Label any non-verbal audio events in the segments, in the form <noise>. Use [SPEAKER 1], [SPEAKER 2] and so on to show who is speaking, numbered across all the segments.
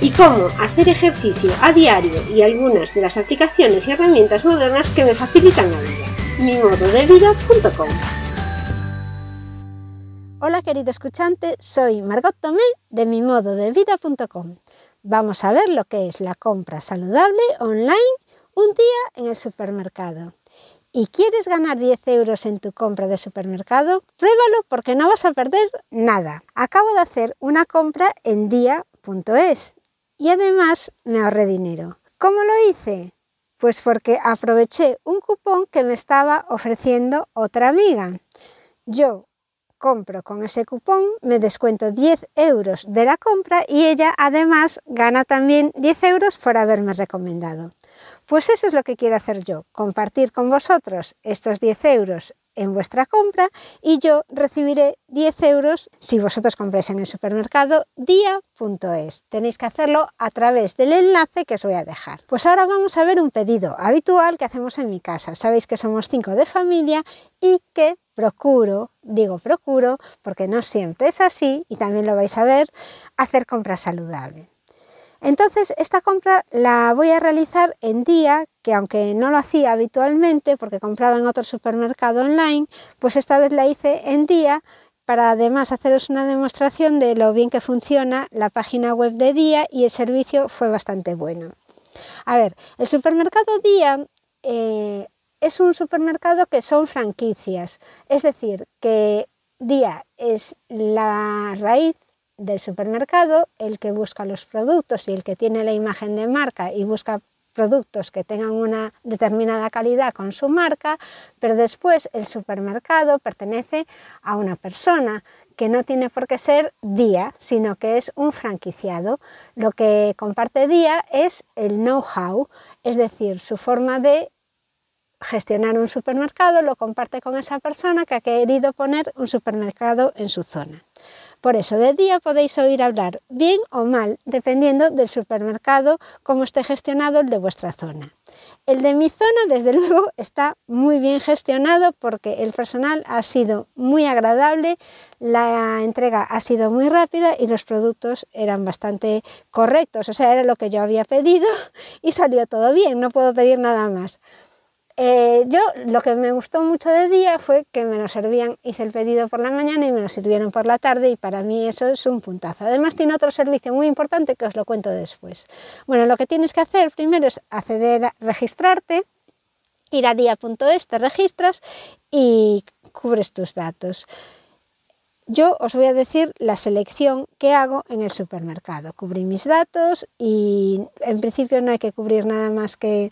[SPEAKER 1] y cómo hacer ejercicio a diario y algunas de las aplicaciones y herramientas modernas que me facilitan la vida. mimododevida.com
[SPEAKER 2] Hola querido escuchante, soy Margot Tomé de mimododevida.com. Vamos a ver lo que es la compra saludable online un día en el supermercado. ¿Y quieres ganar 10 euros en tu compra de supermercado? Pruébalo porque no vas a perder nada. Acabo de hacer una compra en día.es y además me ahorré dinero. ¿Cómo lo hice? Pues porque aproveché un cupón que me estaba ofreciendo otra amiga. Yo compro con ese cupón, me descuento 10 euros de la compra y ella además gana también 10 euros por haberme recomendado. Pues eso es lo que quiero hacer yo, compartir con vosotros estos 10 euros en vuestra compra y yo recibiré 10 euros si vosotros compráis en el supermercado día.es. Tenéis que hacerlo a través del enlace que os voy a dejar. Pues ahora vamos a ver un pedido habitual que hacemos en mi casa. Sabéis que somos cinco de familia y que procuro, digo procuro, porque no siempre es así y también lo vais a ver, hacer compras saludables. Entonces, esta compra la voy a realizar en día, que aunque no lo hacía habitualmente porque compraba en otro supermercado online, pues esta vez la hice en día para además haceros una demostración de lo bien que funciona la página web de Día y el servicio fue bastante bueno. A ver, el supermercado Día eh, es un supermercado que son franquicias, es decir, que Día es la raíz del supermercado, el que busca los productos y el que tiene la imagen de marca y busca productos que tengan una determinada calidad con su marca, pero después el supermercado pertenece a una persona que no tiene por qué ser Día, sino que es un franquiciado. Lo que comparte Día es el know-how, es decir, su forma de gestionar un supermercado lo comparte con esa persona que ha querido poner un supermercado en su zona. Por eso de día podéis oír hablar bien o mal, dependiendo del supermercado, cómo esté gestionado el de vuestra zona. El de mi zona, desde <laughs> luego, está muy bien gestionado porque el personal ha sido muy agradable, la entrega ha sido muy rápida y los productos eran bastante correctos. O sea, era lo que yo había pedido <laughs> y salió todo bien, no puedo pedir nada más. Eh, yo lo que me gustó mucho de día fue que me lo servían, hice el pedido por la mañana y me lo sirvieron por la tarde y para mí eso es un puntazo. Además tiene otro servicio muy importante que os lo cuento después. Bueno, lo que tienes que hacer primero es acceder a registrarte, ir a día.es, te registras y cubres tus datos. Yo os voy a decir la selección que hago en el supermercado. Cubrí mis datos y en principio no hay que cubrir nada más que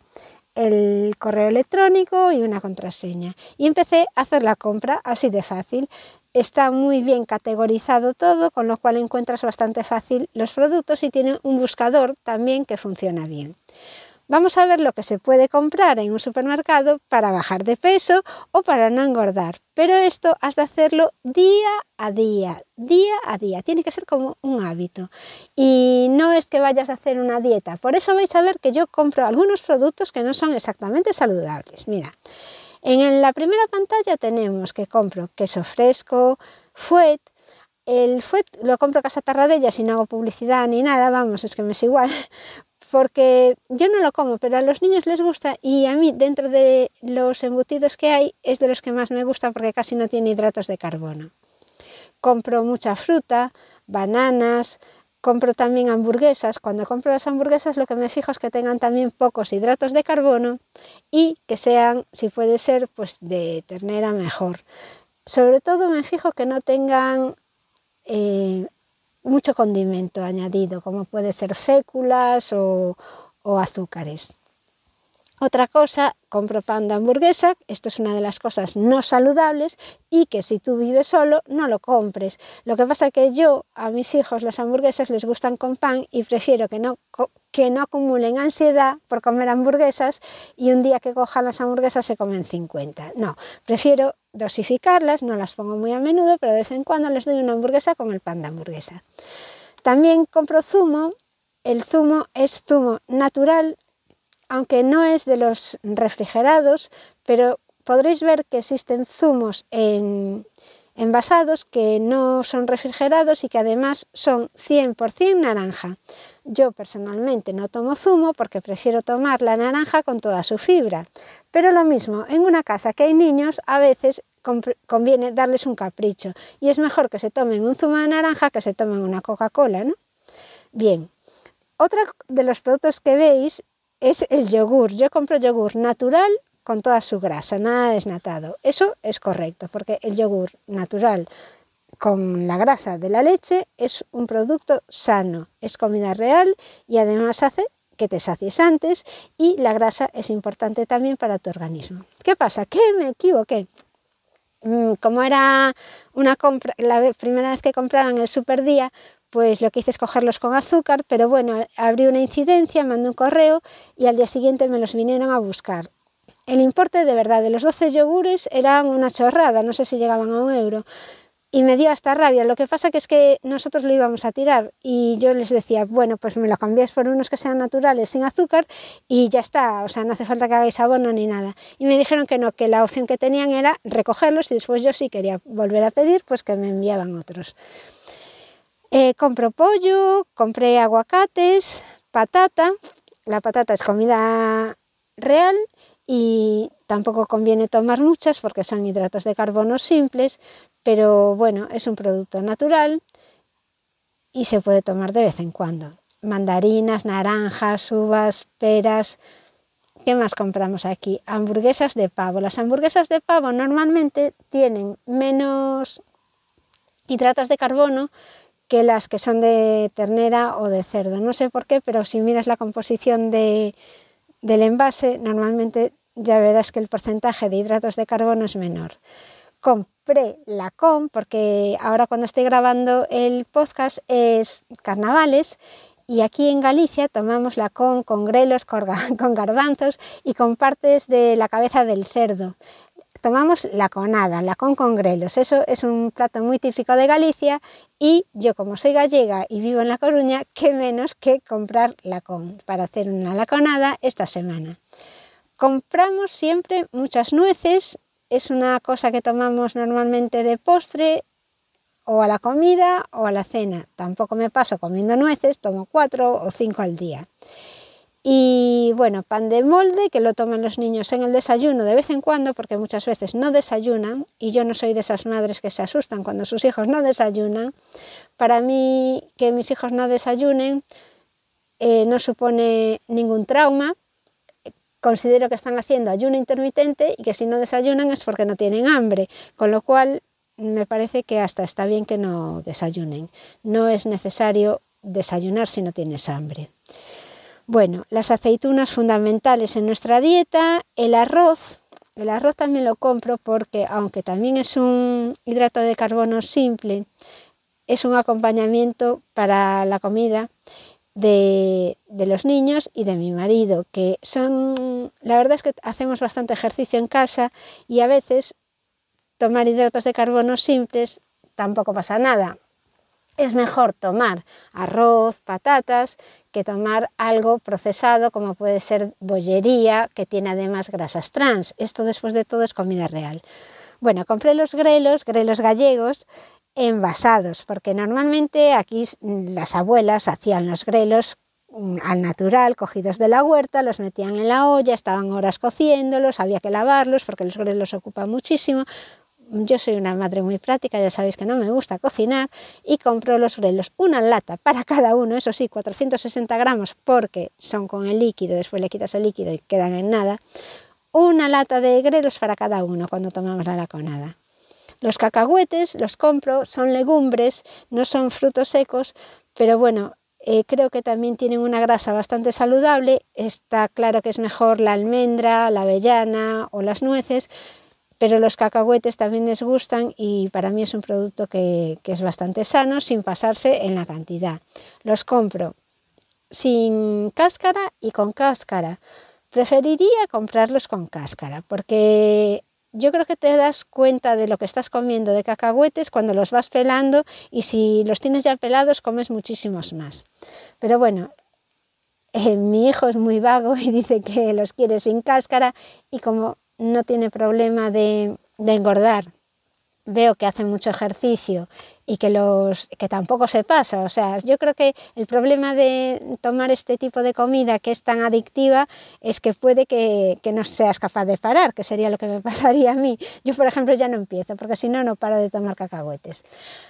[SPEAKER 2] el correo electrónico y una contraseña. Y empecé a hacer la compra así de fácil. Está muy bien categorizado todo, con lo cual encuentras bastante fácil los productos y tiene un buscador también que funciona bien. Vamos a ver lo que se puede comprar en un supermercado para bajar de peso o para no engordar. Pero esto has de hacerlo día a día, día a día. Tiene que ser como un hábito. Y no es que vayas a hacer una dieta. Por eso vais a ver que yo compro algunos productos que no son exactamente saludables. Mira, en la primera pantalla tenemos que compro queso fresco, fuet, el fuet lo compro Casa Tarradella si no hago publicidad ni nada, vamos, es que me es igual, porque yo no lo como, pero a los niños les gusta y a mí dentro de los embutidos que hay es de los que más me gusta porque casi no tiene hidratos de carbono. Compro mucha fruta, bananas, compro también hamburguesas. Cuando compro las hamburguesas lo que me fijo es que tengan también pocos hidratos de carbono y que sean, si puede ser, pues de ternera mejor. Sobre todo me fijo que no tengan eh, mucho condimento añadido, como puede ser féculas o azúcares. Otra cosa, compro pan de hamburguesa, esto es una de las cosas no saludables y que si tú vives solo no lo compres. Lo que pasa que yo a mis hijos las hamburguesas les gustan con pan y prefiero que no, que no acumulen ansiedad por comer hamburguesas y un día que cojan las hamburguesas se comen 50. No, prefiero dosificarlas, no las pongo muy a menudo, pero de vez en cuando les doy una hamburguesa con el pan de hamburguesa. También compro zumo. El zumo es zumo natural aunque no es de los refrigerados, pero podréis ver que existen zumos en, envasados que no son refrigerados y que además son 100% naranja. Yo personalmente no tomo zumo porque prefiero tomar la naranja con toda su fibra. Pero lo mismo, en una casa que hay niños, a veces conviene darles un capricho y es mejor que se tomen un zumo de naranja que se tomen una Coca-Cola, ¿no? Bien, otro de los productos que veis es el yogur. Yo compro yogur natural con toda su grasa, nada desnatado. Eso es correcto, porque el yogur natural con la grasa de la leche es un producto sano, es comida real y además hace que te sacies antes y la grasa es importante también para tu organismo. ¿Qué pasa? Que me equivoqué. Mm, como era una compra, la primera vez que compraba en el superdía, pues lo que hice es cogerlos con azúcar, pero bueno, abrí una incidencia, mandé un correo y al día siguiente me los vinieron a buscar. El importe de verdad de los 12 yogures era una chorrada, no sé si llegaban a un euro. Y me dio hasta rabia. Lo que pasa que es que nosotros lo íbamos a tirar y yo les decía, bueno, pues me lo cambiáis por unos que sean naturales, sin azúcar y ya está. O sea, no hace falta que hagáis abono ni nada. Y me dijeron que no, que la opción que tenían era recogerlos y después yo sí quería volver a pedir, pues que me enviaban otros. Eh, compro pollo, compré aguacates, patata. La patata es comida real y tampoco conviene tomar muchas porque son hidratos de carbono simples, pero bueno, es un producto natural y se puede tomar de vez en cuando. Mandarinas, naranjas, uvas, peras. ¿Qué más compramos aquí? Hamburguesas de pavo. Las hamburguesas de pavo normalmente tienen menos hidratos de carbono que las que son de ternera o de cerdo. No sé por qué, pero si miras la composición de, del envase, normalmente ya verás que el porcentaje de hidratos de carbono es menor. Compré la con porque ahora cuando estoy grabando el podcast es carnavales y aquí en Galicia tomamos la con con grelos, <laughs> con garbanzos y con partes de la cabeza del cerdo tomamos la conada, la con con grelos. Eso es un plato muy típico de Galicia y yo como soy gallega y vivo en La Coruña, qué menos que comprar la con para hacer una laconada esta semana. Compramos siempre muchas nueces, es una cosa que tomamos normalmente de postre o a la comida o a la cena. Tampoco me paso comiendo nueces, tomo cuatro o cinco al día. Y bueno, pan de molde que lo toman los niños en el desayuno de vez en cuando porque muchas veces no desayunan y yo no soy de esas madres que se asustan cuando sus hijos no desayunan. Para mí que mis hijos no desayunen eh, no supone ningún trauma. Considero que están haciendo ayuno intermitente y que si no desayunan es porque no tienen hambre, con lo cual me parece que hasta está bien que no desayunen. No es necesario desayunar si no tienes hambre. Bueno, las aceitunas fundamentales en nuestra dieta, el arroz, el arroz también lo compro porque aunque también es un hidrato de carbono simple, es un acompañamiento para la comida de, los niños y de mi marido, que son, la verdad es que hacemos bastante ejercicio en casa y a veces tomar hidratos de carbono simples tampoco pasa nada es mejor tomar arroz, patatas, que tomar algo procesado como puede ser bollería, que tiene además grasas trans. Esto después de todo es comida real. Bueno, compré los grelos, grelos gallegos, envasados, porque normalmente aquí las abuelas hacían los grelos mm, al natural, cogidos de la huerta, los metían en la olla, estaban horas cociéndolos, había que lavarlos porque los grelos ocupan muchísimo. Yo soy una madre muy práctica, ya sabéis que no me gusta cocinar, y compro los grelos, una lata para cada uno, eso sí, 460 gramos porque son con el líquido, después le quitas el líquido y quedan en nada, una lata de grelos para cada uno cuando tomamos la laconada. Los cacahuetes los compro, son legumbres, no son frutos secos, pero bueno, eh, creo que también tienen una grasa bastante saludable. Está claro que es mejor la almendra, la avellana o las nueces, pero los cacahuetes también les gustan y para mí es un producto que, es bastante sano sin pasarse en la cantidad. Los compro sin cáscara y con cáscara. Preferiría comprarlos con cáscara porque yo creo que te das cuenta de lo que estás comiendo de cacahuetes cuando los vas pelando y si los tienes ya pelados comes muchísimos más. Pero bueno, eh, mi hijo es muy vago <laughs> y dice que los quiere sin cáscara y como no tiene problema de, engordar veo que hacen mucho ejercicio y que, los, que tampoco se pasa. O sea, yo creo que el problema de tomar este tipo de comida que es tan adictiva es que puede que, que, no seas capaz de parar, que sería lo que me <laughs> pasaría a mí. Yo, por ejemplo, ya no empiezo, porque si no, no paro de tomar cacahuetes.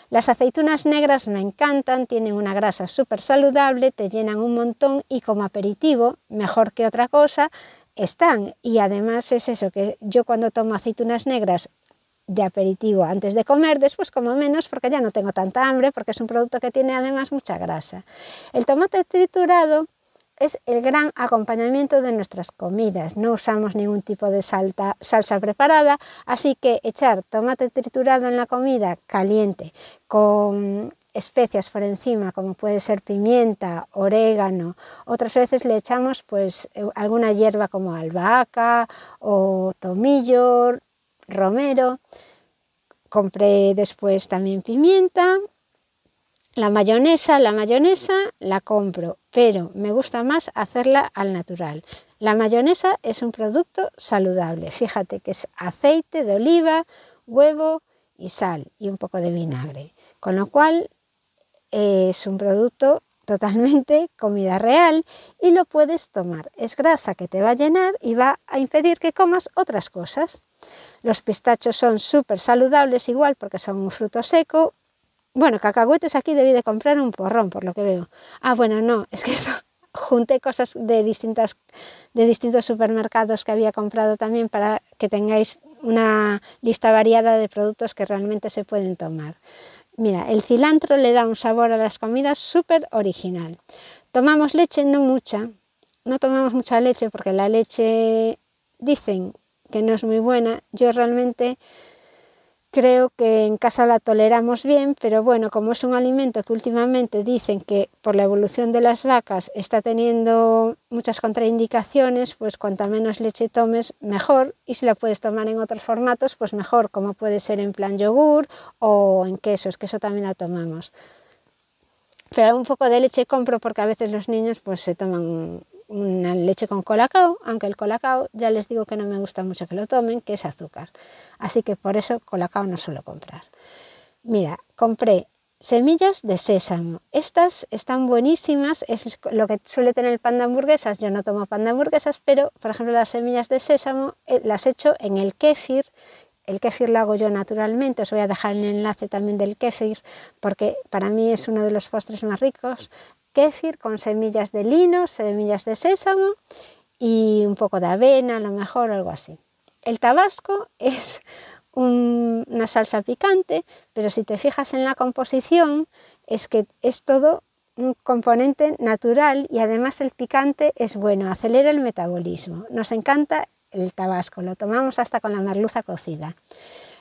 [SPEAKER 2] Las aceitunas negras me encantan, tienen una grasa súper saludable, te llenan un montón y como aperitivo, mejor que otra cosa, están. Y además es eso, que yo cuando tomo aceitunas negras de aperitivo antes de comer, después como menos porque ya no tengo tanta hambre, porque es un producto que tiene además mucha grasa. El tomate triturado es el gran acompañamiento de nuestras comidas. No usamos ningún tipo de salsa preparada, así que echar tomate triturado en la comida caliente con especias por encima, como puede ser pimienta, orégano. Otras veces le echamos pues eh, alguna hierba como albahaca o tomillo, romero, compré después también pimienta, la mayonesa, la mayonesa la compro, pero me gusta más hacerla al natural. La mayonesa es un producto saludable, fíjate que es aceite de oliva, huevo y sal y un poco de vinagre, con lo cual es un producto totalmente comida real y lo puedes tomar. Es grasa que te va a llenar y va a impedir que comas otras cosas. Los pistachos son súper saludables igual porque son un fruto seco. Bueno, cacahuetes aquí debí de comprar un porrón por lo que veo. Ah, bueno, no, es que esto <laughs> junté cosas de, distintas, de distintos supermercados que había comprado también para que tengáis una lista variada de productos que realmente se pueden tomar. Mira, el cilantro le da un sabor a las comidas súper original. Tomamos leche, no mucha, no tomamos mucha leche porque la leche, dicen que no es muy buena. Yo realmente creo que en casa la toleramos bien, pero bueno, como es un alimento que últimamente dicen que por la evolución de las vacas está teniendo muchas contraindicaciones, pues cuanta menos leche tomes, mejor. Y si la puedes tomar en otros formatos, pues mejor, como puede ser en plan yogur o en quesos, que eso también la tomamos. Pero un poco de leche compro porque a veces los niños pues se toman una leche con colacao, aunque el colacao ya les digo que no me gusta mucho que lo tomen, que es azúcar. Así que por eso colacao no suelo comprar. Mira, compré semillas de sésamo. Estas están buenísimas, es lo que suele tener el pan de hamburguesas. Yo no tomo pan de hamburguesas, pero por ejemplo las semillas de sésamo eh, las echo en el kéfir. El kéfir lo hago yo naturalmente, os voy a dejar el enlace también del kéfir porque para mí es uno de los postres más ricos con semillas de lino, semillas de sésamo y un poco de avena, a lo mejor algo así. El tabasco <laughs> es una salsa picante, pero si te fijas en la composición, es que es todo un componente natural y además el picante es bueno, acelera el metabolismo. Nos encanta el tabasco, lo tomamos hasta con la merluza cocida.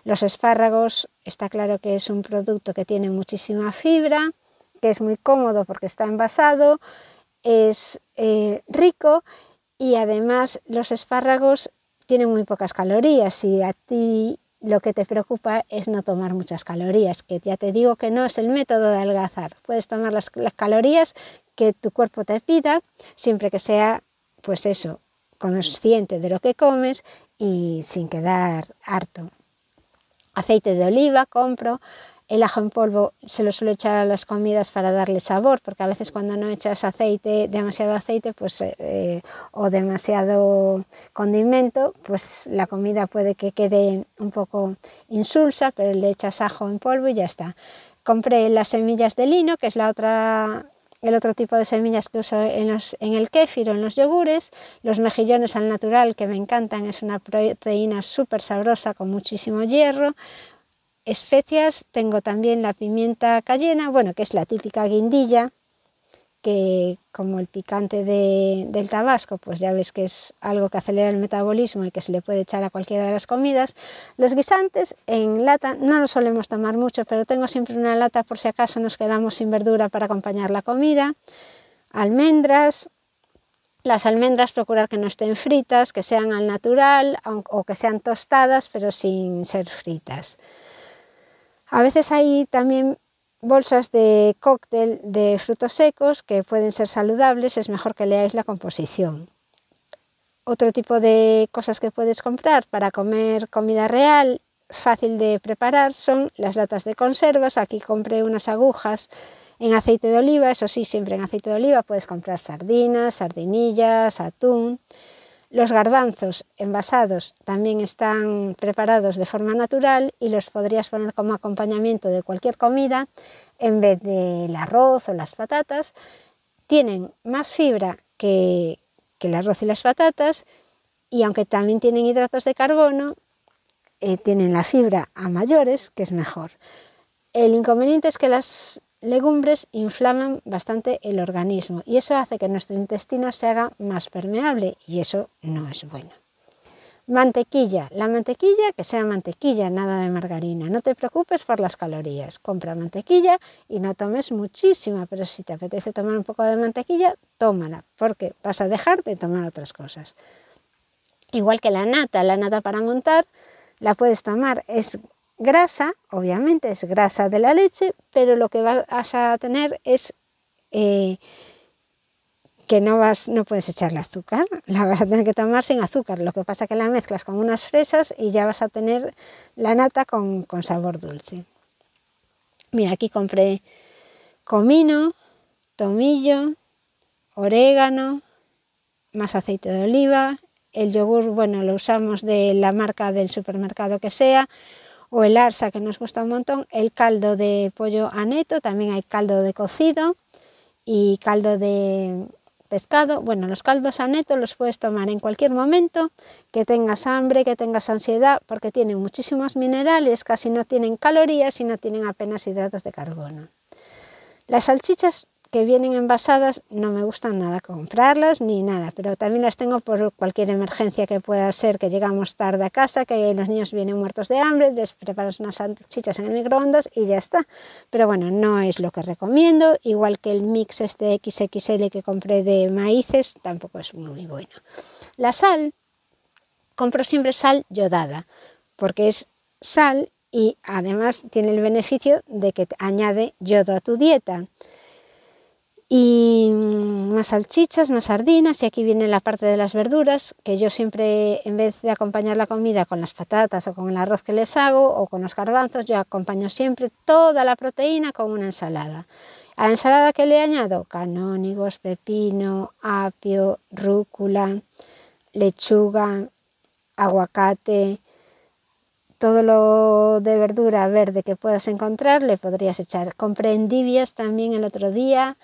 [SPEAKER 2] Los espárragos, está claro que es un producto que tiene muchísima fibra, que es muy cómodo porque está envasado, es eh, rico y además los espárragos tienen muy pocas calorías y a ti lo que te preocupa es no tomar muchas calorías, que ya te digo que no es el método de adelgazar. Puedes tomar las, las calorías que tu cuerpo te pida, siempre que sea, pues eso, consciente de lo que comes y sin quedar harto. Aceite de oliva compro, el ajo en polvo se lo suelo echar a las comidas para darle sabor, porque a veces cuando no echas aceite, demasiado aceite, pues eh, o demasiado condimento, pues la comida puede que quede un poco insulsa, pero le echas ajo en polvo y ya está. Compré las semillas de lino, que es el otro tipo de semillas que uso en, en, el kéfir o en los yogures, los mejillones al natural que me encantan, es una proteína súper sabrosa con muchísimo hierro, especias tengo también la pimienta cayena, bueno, que es la típica guindilla, que como el picante del tabasco, pues ya ves que es algo que acelera el metabolismo y que se le puede echar a cualquiera de las comidas. Los guisantes en lata no los solemos tomar mucho, pero tengo siempre una lata por si acaso nos quedamos sin verdura para acompañar la comida. Almendras, las almendras procurar que no estén fritas, que sean al natural o que sean tostadas, pero sin ser fritas. A veces hay también bolsas de cóctel de frutos secos que pueden ser saludables, es mejor que leáis la composición. Otro tipo de cosas que puedes comprar para comer comida real, fácil de preparar, son las latas de conservas. Aquí compré unas agujas en aceite de oliva, eso sí, siempre en aceite de oliva puedes comprar sardinas, sardinillas, atún. Los garbanzos envasados también están preparados de forma natural y los podrías poner como acompañamiento de cualquier comida en vez del arroz o las patatas. Tienen más fibra que, el arroz y las patatas y aunque también tienen hidratos de carbono, eh, tienen la fibra a mayores, que es mejor. El inconveniente es que las legumbres inflaman bastante el organismo y eso hace que nuestro intestino se haga más permeable y eso no es bueno. Mantequilla. La mantequilla que sea mantequilla, nada de margarina. No te preocupes por las calorías. Compra mantequilla y no tomes muchísima, pero si te apetece tomar un poco de mantequilla, tómala, porque vas a dejar de tomar otras cosas. Igual que la nata, la nata para montar la puedes tomar, es grasa, obviamente es grasa de la leche, pero lo que vas a tener es eh, que no, vas, no puedes echarle azúcar, <laughs> la vas a tener que tomar sin azúcar. Lo que pasa es que la mezclas con unas fresas y ya vas a tener la nata con, con sabor dulce. Mira, aquí compré comino, tomillo, orégano, más aceite de oliva. El yogur, bueno, lo usamos de la marca del supermercado que sea, o el arsa que nos gusta un montón, el caldo de pollo aneto, también hay caldo de cocido y caldo de pescado. Bueno, los caldos aneto los puedes tomar en cualquier momento, que tengas hambre, que tengas ansiedad, porque tienen muchísimos minerales, casi no tienen calorías y no tienen apenas hidratos de carbono. Las salchichas que vienen envasadas no me gustan nada comprarlas ni nada, pero también las tengo por cualquier emergencia que pueda ser, que llegamos tarde a casa, que los niños vienen muertos de hambre, les preparas unas salchichas en el microondas y ya está. Pero bueno, no es lo que recomiendo, igual que el mix este XXL que compré de maíces, tampoco es muy bueno. La sal, compro siempre sal yodada, porque es sal y además tiene el beneficio de que añade yodo a tu dieta y más salchichas, más sardinas y aquí viene la parte de las verduras que yo siempre en vez de acompañar la comida con las patatas o con el arroz que les hago o con los garbanzos yo acompaño siempre toda la proteína con una ensalada. A la ensalada que le añado canónigos, pepino, apio, rúcula, lechuga, aguacate, todo lo de verdura verde que puedas encontrar le podrías echar. Compré endivias también el otro día,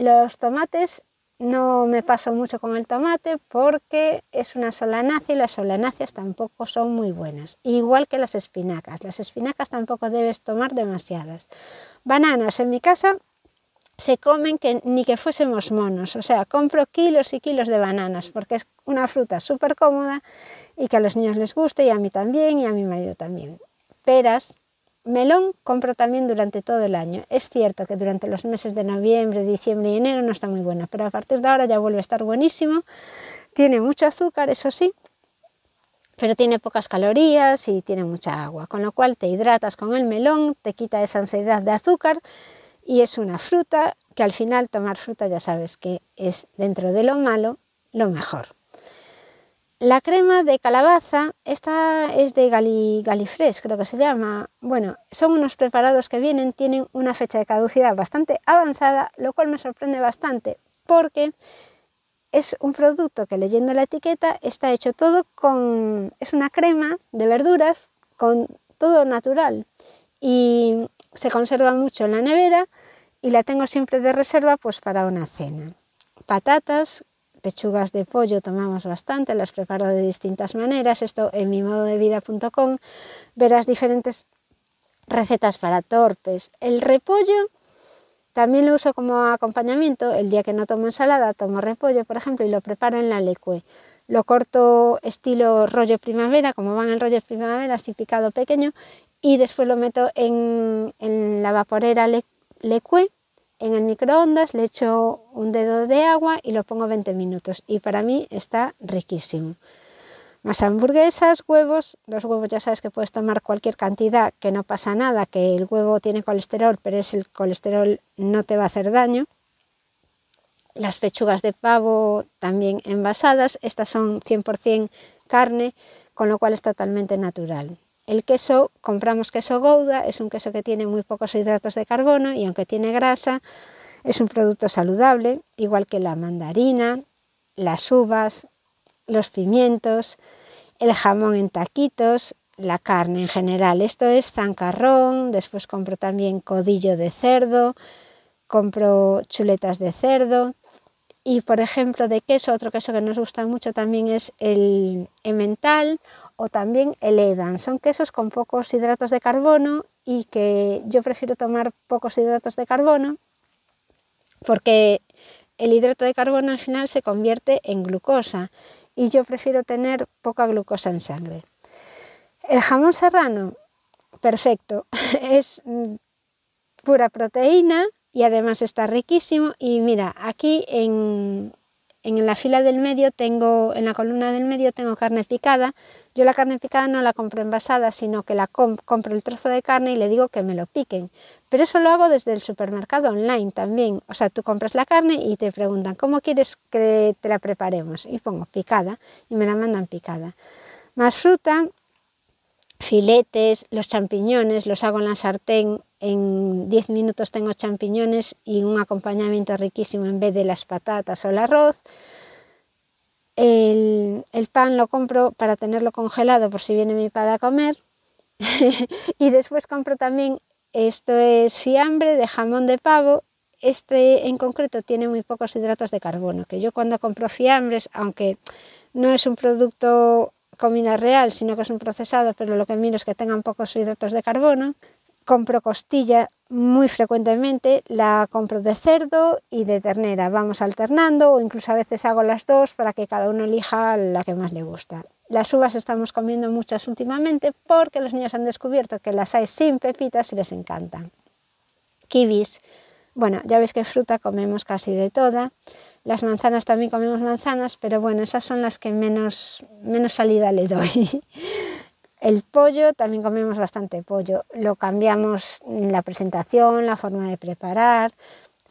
[SPEAKER 2] los tomates no me paso mucho con el tomate porque es una solanácea y las solanáceas tampoco son muy buenas. Igual que las espinacas. Las espinacas tampoco debes tomar demasiadas. Bananas en mi casa se comen que ni que fuésemos monos. O sea, compro kilos y kilos de bananas porque es una fruta súper cómoda y que a los niños les guste y a mí también y a mi marido también. Peras Melón compro también durante todo el año. Es cierto que durante los meses de noviembre, diciembre y enero no está muy buena, pero a partir de ahora ya vuelve a estar buenísimo. Tiene mucho azúcar, eso sí, pero tiene pocas calorías y tiene mucha agua, con lo cual te hidratas con el melón, te quita esa ansiedad de azúcar y es una fruta que al final tomar fruta ya sabes que es dentro de lo malo lo mejor. La crema de calabaza, esta es de Gali, Galifresh, creo que se llama. Bueno, son unos preparados que vienen, tienen una fecha de caducidad bastante avanzada, lo cual me sorprende bastante porque es un producto que leyendo la etiqueta está hecho todo con... es una crema de verduras con todo natural y se conserva mucho en la nevera y la tengo siempre de reserva pues para una cena. Patatas, pechugas de pollo tomamos bastante, las preparo de distintas maneras. Esto en mi modo de vida.com verás diferentes recetas para torpes. El repollo también lo uso como acompañamiento. El día que no tomo ensalada, tomo repollo, por ejemplo, y lo preparo en la lecue. Lo corto estilo rollo primavera, como van el rollo primavera, así picado pequeño, y después lo meto en, la vaporera lecue en el microondas, le echo un dedo de agua y lo pongo 20 minutos. Y para mí está riquísimo. Más hamburguesas, huevos. Los huevos ya sabes que puedes tomar cualquier cantidad, que no pasa nada, que el huevo tiene colesterol, pero es el colesterol no te va a hacer daño. Las pechugas de pavo también envasadas. Estas son 100% carne, con lo cual es totalmente natural. El queso, compramos queso Gouda, es un queso que tiene muy pocos hidratos de carbono y aunque tiene grasa, es un producto saludable, igual que la mandarina, las uvas, los pimientos, el jamón en taquitos, la carne en general. Esto es zancarrón, después compro también codillo de cerdo, compro chuletas de cerdo y por ejemplo de queso, otro queso que nos gusta mucho también es el emmental o también el Edam. Son quesos con pocos hidratos de carbono y que yo prefiero tomar pocos hidratos de carbono porque el hidrato de carbono al final se convierte en glucosa y yo prefiero tener poca glucosa en sangre. El jamón serrano, perfecto, <laughs> es mm, pura proteína y además está riquísimo y mira, aquí en, en la fila del medio tengo, en la columna del medio tengo carne picada. Yo la carne picada no la compro envasada, sino que la compro el trozo de carne y le digo que me lo piquen. Pero eso lo hago desde el supermercado online también. O sea, tú compras la carne y te preguntan, ¿cómo quieres que te la preparemos? Y pongo picada y me la mandan picada. Más fruta, filetes, los champiñones, los hago en la sartén en 10 minutos tengo champiñones y un acompañamiento riquísimo en vez de las patatas o el arroz. El, pan lo compro para tenerlo congelado por si viene mi padre a comer. <laughs> y después compro también, esto es fiambre de jamón de pavo. Este en concreto tiene muy pocos hidratos de carbono, que yo cuando compro fiambres, aunque no es un producto comida real, sino que es un procesado, pero lo que miro es que tengan pocos hidratos de carbono, compro costilla muy frecuentemente, la compro de cerdo y de ternera. Vamos alternando o incluso a veces hago las dos para que cada uno elija la que más le gusta. Las uvas estamos comiendo muchas últimamente porque los niños han descubierto que las hay sin pepitas y les encantan. Kiwis, bueno, ya ves que fruta comemos casi de toda. Las manzanas también comemos manzanas, pero bueno, esas son las que menos, menos salida le doy. <laughs> El pollo, también comemos bastante pollo. Lo cambiamos en la presentación, la forma de preparar,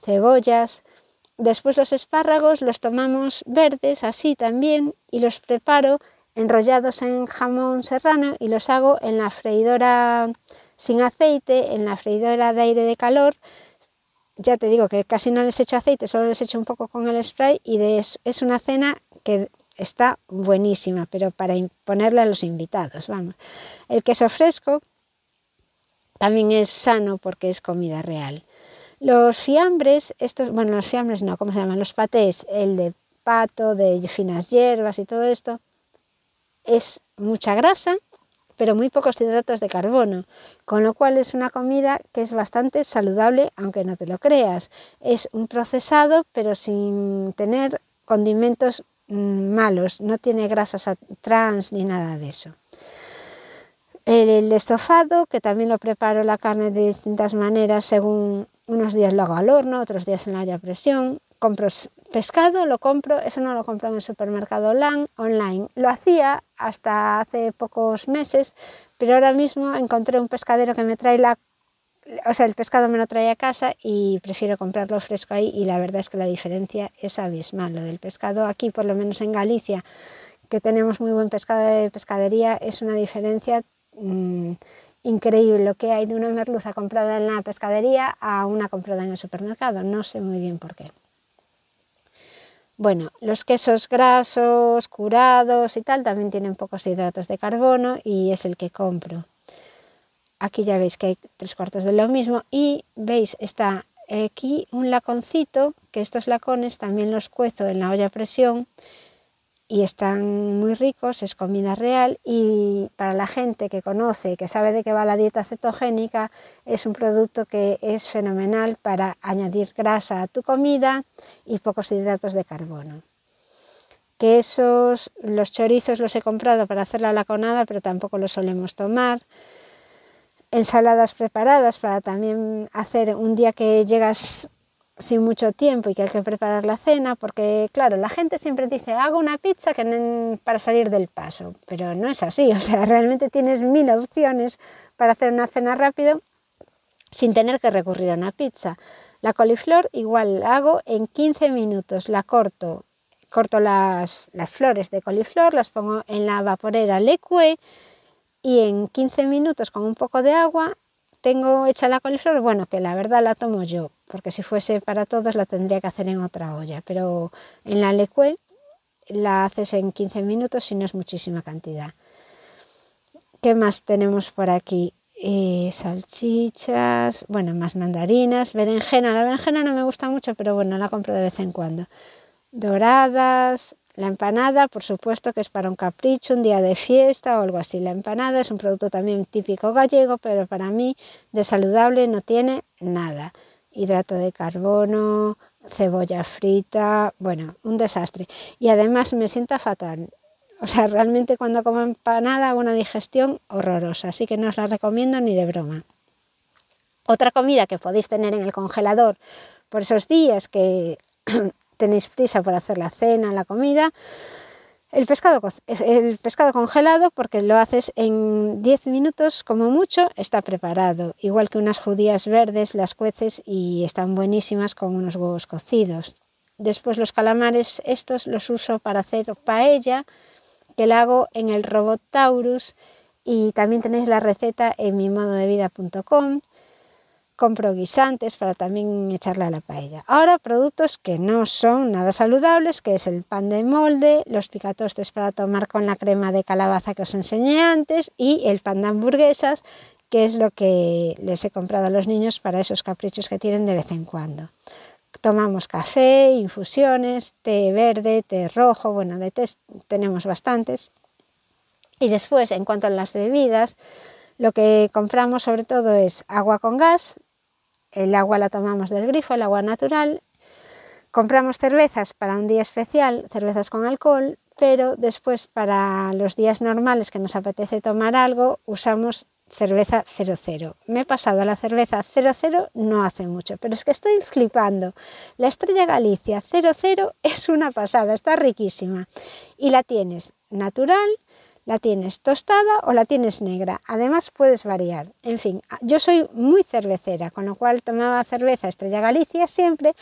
[SPEAKER 2] cebollas. Después los espárragos los tomamos verdes, así también, y los preparo enrollados en jamón serrano y los hago en la freidora sin aceite, en la freidora de aire de calor. Ya te digo que casi no les echo aceite, solo les echo un poco con el spray y es una cena que está buenísima, pero para imponerle a los invitados, vamos. El queso fresco también es sano porque es comida real. Los fiambres, estos, bueno, los fiambres no, ¿cómo se llaman? Los patés, el de pato, de finas hierbas y todo esto, es mucha grasa, pero muy pocos hidratos de carbono, con lo cual es una comida que es bastante saludable, aunque no te lo creas. Es un procesado, pero sin tener condimentos Mm, malos, no tiene grasas trans ni nada de eso. El, estofado, que también lo preparo la carne de distintas maneras, según unos días lo hago al horno, otros días en la olla a presión. Compro pescado, lo compro, eso no lo compro en el supermercado online. Lo hacía hasta hace pocos meses, pero ahora mismo encontré un pescadero que me trae la o sea, el pescado me lo trae a casa y prefiero comprarlo fresco ahí y la verdad es que la diferencia es abismal. Lo del pescado aquí, por lo menos en Galicia, que tenemos muy buen pescado de pescadería, es una diferencia mmm, increíble lo que hay de una merluza comprada en la pescadería a una comprada en el supermercado. No sé muy bien por qué. Bueno, los quesos grasos, curados y tal también tienen pocos hidratos de carbono y es el que compro. Aquí ya veis que hay tres cuartos de lo mismo y veis está aquí un laconcito, que estos lacones también los cuezo en la olla a presión y están muy ricos, es comida real y para la gente que conoce, que sabe de qué va la dieta cetogénica, es un producto que es fenomenal para añadir grasa a tu comida y pocos hidratos de carbono. Quesos, los chorizos los he comprado para hacer la laconada, pero tampoco los solemos tomar. Ensaladas preparadas para también hacer un día que llegas sin mucho tiempo y que hay que preparar la cena, porque claro, la gente siempre dice, hago una pizza para salir del paso, pero no es así, o sea, realmente tienes mil opciones para hacer una cena rápido sin tener que recurrir a una pizza. La coliflor igual hago en 15 minutos, la corto, corto las, las flores de coliflor, las pongo en la vaporera lecue y en 15 minutos con un poco de agua tengo hecha la coliflor, bueno, que la verdad la tomo yo, porque si fuese para todos la tendría que hacer en otra olla, pero en la lecue la haces en 15 minutos si no es muchísima cantidad. ¿Qué más tenemos por aquí? Eh, salchichas, bueno, más mandarinas, berenjena. La berenjena no me gusta mucho, pero bueno, la compro de vez en cuando. Doradas, la empanada, por supuesto que es para un capricho, un día de fiesta o algo así. La empanada es un producto también típico gallego, pero para mí de saludable no tiene nada. Hidrato de carbono, cebolla frita, bueno, un desastre. Y además me sienta fatal. O sea, realmente cuando como empanada hago una digestión horrorosa, así que no os la recomiendo ni de broma. Otra comida que podéis tener en el congelador por esos días que <clears throat> tenéis prisa por hacer la cena, la comida, el pescado, el pescado congelado, porque lo haces en 10 minutos como mucho, está preparado. Igual que unas judías verdes, las cueces y están buenísimas con unos huevos cocidos. Después los calamares estos los uso para hacer paella, que la hago en el robot Taurus y también tenéis la receta en mi modo de vida.com compro guisantes para también echarle a la paella. Ahora productos que no son nada saludables, que es el pan de molde, los picatostes para tomar con la crema de calabaza que os enseñé antes y el pan de hamburguesas, que es lo que les he comprado a los niños para esos caprichos que tienen de vez en cuando. Tomamos café, infusiones, té verde, té rojo, bueno, de té tenemos bastantes. Y después, en cuanto a las bebidas, lo que compramos sobre todo es agua con gas, el agua la tomamos del grifo, el agua natural. Compramos cervezas para un día especial, cervezas con alcohol, pero después para los días normales que nos apetece tomar algo, usamos cerveza 00. Me he pasado a la cerveza 00 no hace mucho, pero es que estoy flipando. La Estrella Galicia 00 es una pasada, está riquísima. Y la tienes natural, la tienes tostada o la tienes negra. Además puedes variar. En fin, yo soy muy cervecera, con lo cual tomaba cerveza Estrella Galicia siempre,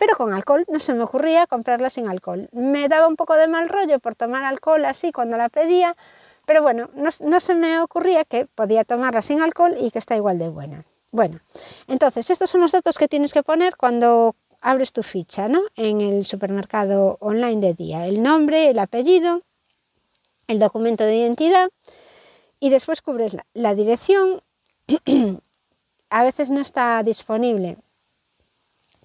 [SPEAKER 2] pero con alcohol. No se me ocurría comprarla sin alcohol. Me daba un poco de mal rollo por tomar alcohol así cuando la pedía, pero bueno, no, no se me ocurría que podía tomarla sin alcohol y que está igual de buena. Bueno, entonces estos son los datos que tienes que poner cuando abres tu ficha ¿no? en el supermercado online de día. El nombre, el apellido, el documento de identidad y después cubres la, dirección. <clears throat> a veces no está disponible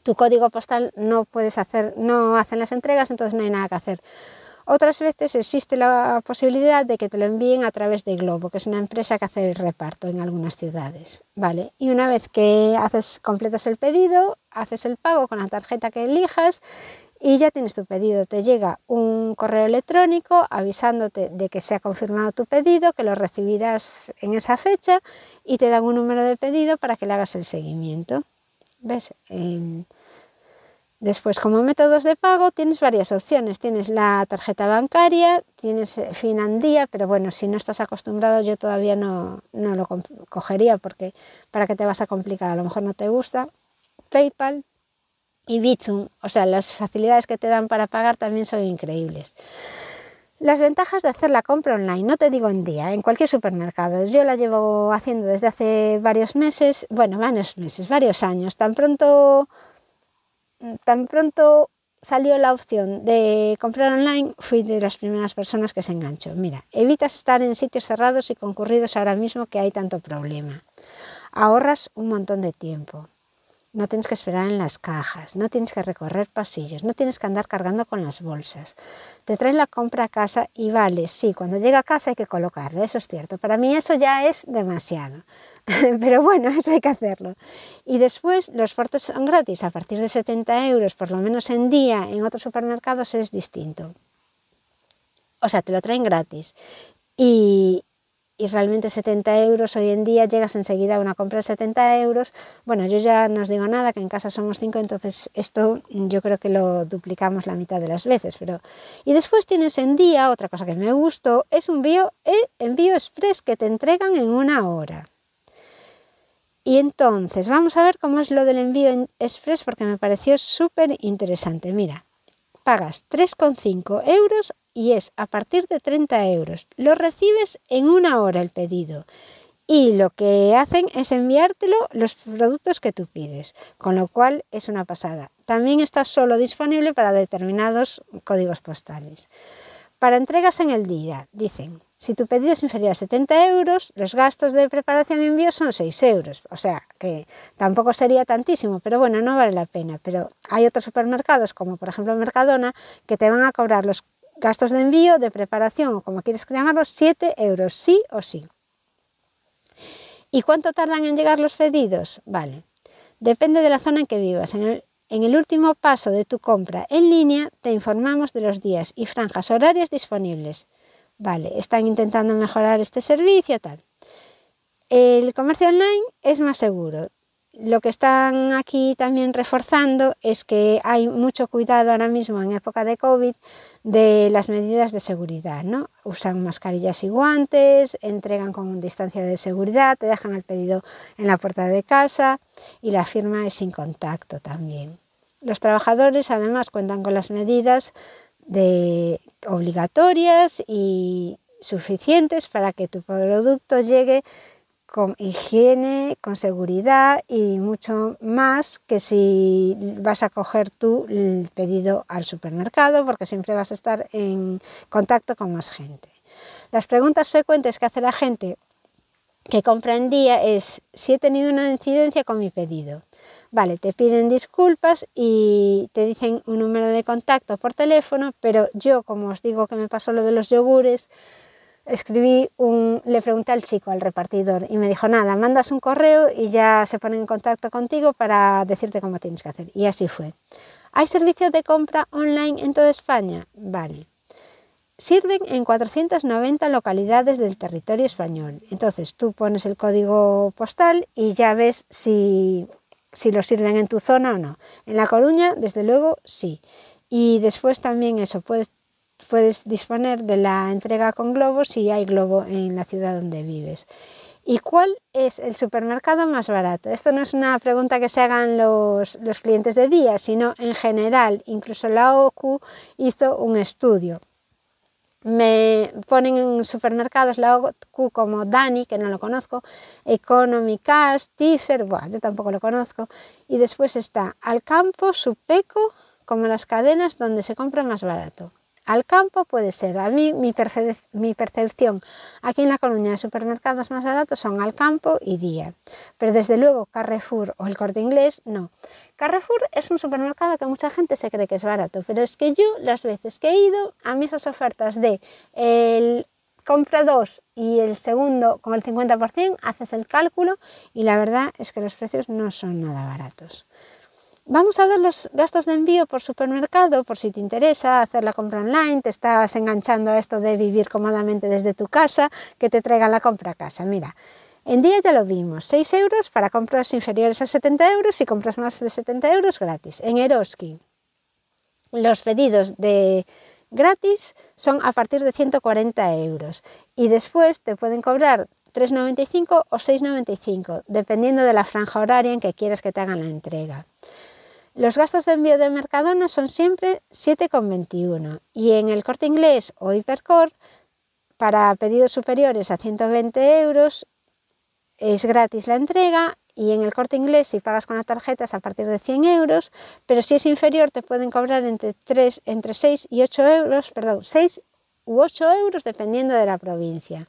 [SPEAKER 2] tu código postal no puedes hacer, no hacen las entregas, entonces no hay nada que hacer. Otras veces existe la posibilidad de que te lo envíen a través de Globo, que es una empresa que hace el reparto en algunas ciudades, ¿vale? Y una vez que haces, completas el pedido, haces el pago con la tarjeta que elijas y ya tienes tu pedido. Te llega un correo electrónico avisándote de que se ha confirmado tu pedido, que lo recibirás en esa fecha y te dan un número de pedido para que le hagas el seguimiento. ¿Ves? Después, como métodos de pago, tienes varias opciones. Tienes la tarjeta bancaria, tienes eh, Finandía, pero bueno, si no estás acostumbrado, yo todavía no, no lo cogería porque para qué te vas a complicar, a lo mejor no te gusta. PayPal, y Bizum, o sea, las facilidades que te dan para pagar también son increíbles. Las ventajas de hacer la compra online, no te digo en día, en cualquier supermercado. Yo la llevo haciendo desde hace varios meses, bueno, varios meses, varios años. Tan pronto, tan pronto salió la opción de comprar online, fui de las primeras personas que se enganchó. Mira, evitas estar en sitios cerrados y concurridos ahora mismo que hay tanto problema. Ahorras un montón de tiempo no tienes que esperar en las cajas, no tienes que recorrer pasillos, no tienes que andar cargando con las bolsas. Te traen la compra a casa y vale, sí, cuando llega a casa hay que colocarla, eso es cierto. Para mí eso ya es demasiado, <laughs> pero bueno, eso hay que hacerlo. Y después los portes son gratis, a partir de 70 euros, por lo menos en día, en otros supermercados es distinto. O sea, te lo traen gratis. Y, y realmente 70 euros hoy en día llegas enseguida a una compra de 70 euros. Bueno, yo ya no os digo nada, que en casa somos 5, entonces esto yo creo que lo duplicamos la mitad de las veces. Pero... Y después tienes en día, otra cosa que me gustó, es un envío, eh, envío express que te entregan en una hora. Y entonces, vamos a ver cómo es lo del envío express porque me pareció súper interesante. Mira, pagas 3,5 euros y es a partir de 30 euros. Lo recibes en una hora el pedido y lo que hacen es enviártelo los productos que tú pides, con lo cual es una pasada. También está solo disponible para determinados códigos postales. Para entregas en el día, dicen, si tu pedido es inferior a 70 euros, los gastos de preparación y envío son 6 euros. O sea, que tampoco sería tantísimo, pero bueno, no vale la pena. Pero hay otros supermercados, como por ejemplo Mercadona, que te van a cobrar los Gastos de envío, de preparación o como quieres llamarlo, 7 euros, sí o sí. ¿Y cuánto tardan en llegar los pedidos? Vale, depende de la zona en que vivas. En el, en el último paso de tu compra en línea te informamos de los días y franjas horarias disponibles. Vale, están intentando mejorar este servicio, tal. El comercio online es más seguro. Lo que están aquí también reforzando es que hay mucho cuidado ahora mismo en época de COVID de las medidas de seguridad, ¿no? Usan mascarillas y guantes, entregan con distancia de seguridad, te dejan el pedido en la puerta de casa y la firma es sin contacto también. Los trabajadores además cuentan con las medidas de obligatorias y suficientes para que tu producto llegue con higiene, con seguridad y mucho más que si vas a coger tú el pedido al supermercado porque siempre vas a estar en contacto con más gente. Las preguntas frecuentes que hace la gente que compra en día es si he tenido una incidencia con mi pedido. Vale, te piden disculpas y te dicen un número de contacto por teléfono, pero yo, como os digo que me pasó lo de los yogures, escribí un, le pregunté al chico, al repartidor, y me dijo, nada, mandas un correo y ya se ponen en contacto contigo para decirte cómo tienes que hacer. Y así fue. ¿Hay servicios de compra online en toda España? Vale. Sirven en 490 localidades del territorio español. Entonces tú pones el código postal y ya ves si, si lo sirven en tu zona o no. En La Coruña, desde luego, sí. Y después también eso, puedes puedes disponer de la entrega con globos si hay globo en la ciudad donde vives. ¿Y cuál es el supermercado más barato? Esto no es una pregunta que se hagan los, clientes de día, sino en general. Incluso la OCU hizo un estudio. Me ponen en supermercados la OCU como Dani, que no lo conozco, Economy Cash, Tiffer, yo tampoco lo conozco. Y después está Alcampo, Supeco, como las cadenas donde se compra más barato al campo puede ser. A mí mi, percepción aquí en La Coruña de supermercados más baratos son al campo y Día. Pero desde luego Carrefour o el Corte Inglés no. Carrefour es un supermercado que mucha gente se cree que es barato, pero es que yo las veces que he ido, a mí esas ofertas de el compra dos y el segundo con el 50%, haces el cálculo y la verdad es que los precios no son nada baratos. Vamos a ver los gastos de envío por supermercado, por si te interesa hacer la compra online, te estás enganchando a esto de vivir cómodamente desde tu casa, que te traigan la compra a casa. Mira, en día ya lo vimos, 6 euros para compras inferiores a 70 euros y compras más de 70 euros gratis. En Eroski, los pedidos de gratis son a partir de 140 euros y después te pueden cobrar 3,95 o 6,95, dependiendo de la franja horaria en que quieras que te hagan la entrega. Los gastos de envío de Mercadona son siempre 7,21 y en el corte inglés o Hipercore, para pedidos superiores a 120 euros, es gratis la entrega y en el corte inglés si pagas con la tarjeta es a partir de 100 euros, pero si es inferior te pueden cobrar entre, 3, entre 6 y 8 euros, perdón, 6 u 8 euros dependiendo de la provincia.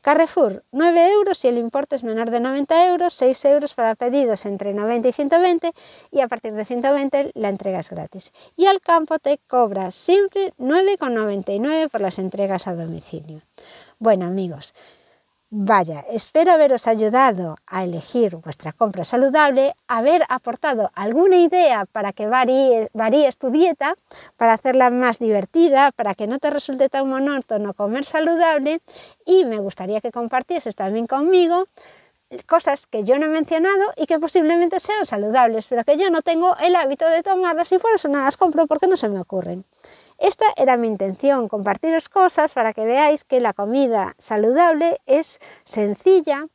[SPEAKER 2] Carrefour, 9 euros si el importe es menor de 90 euros, 6 euros para pedidos entre 90 y 120 y a partir de 120 la entrega es gratis. Y al campo te cobra siempre 9,99 por las entregas a domicilio. Bueno amigos, Vaya, espero haberos ayudado a elegir vuestra compra saludable, haber aportado alguna idea para que varíes, tu dieta, para hacerla más divertida, para que no te resulte tan monótono comer saludable y me gustaría que compartieses también conmigo cosas que yo no he mencionado y que posiblemente sean saludables, pero que yo no tengo el hábito de tomarlas y por eso no las compro porque no se me ocurren. Esta era mi intención, compartiros cosas para que veáis que la comida saludable es sencilla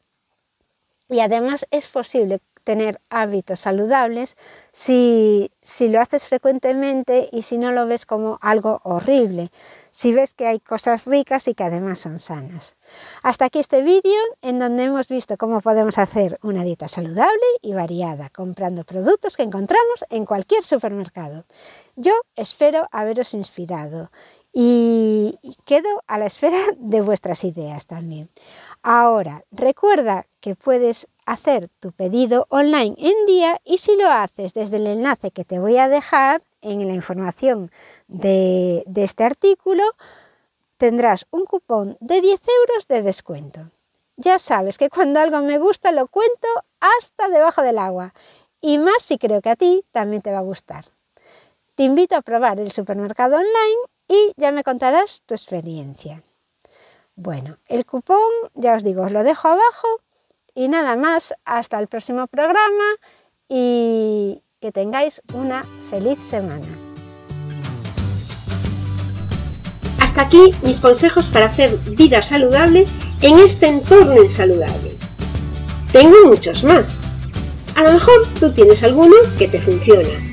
[SPEAKER 2] y además es posible tener hábitos saludables si, si, lo haces frecuentemente y si no lo ves como algo horrible, si ves que hay cosas ricas y que además son sanas. Hasta aquí este vídeo en donde hemos visto cómo podemos hacer una dieta saludable y variada comprando productos que encontramos en cualquier supermercado. Yo espero haberos inspirado y quedo a la espera <laughs> de vuestras ideas también. Ahora, recuerda que puedes hacer tu pedido online en día y si lo haces desde el enlace que te voy a dejar en la información de, de este artículo, tendrás un cupón de 10 euros de descuento. Ya sabes que cuando algo me gusta lo cuento hasta debajo del agua y más si creo que a ti también te va a gustar. Te invito a probar el supermercado online y ya me contarás tu experiencia. Bueno, el cupón, ya os digo, os lo dejo abajo y nada más, hasta el próximo programa y que tengáis una feliz semana.
[SPEAKER 1] Hasta aquí mis consejos para hacer vida saludable en este entorno insaludable. Tengo muchos más. A lo mejor tú tienes alguno que te funciona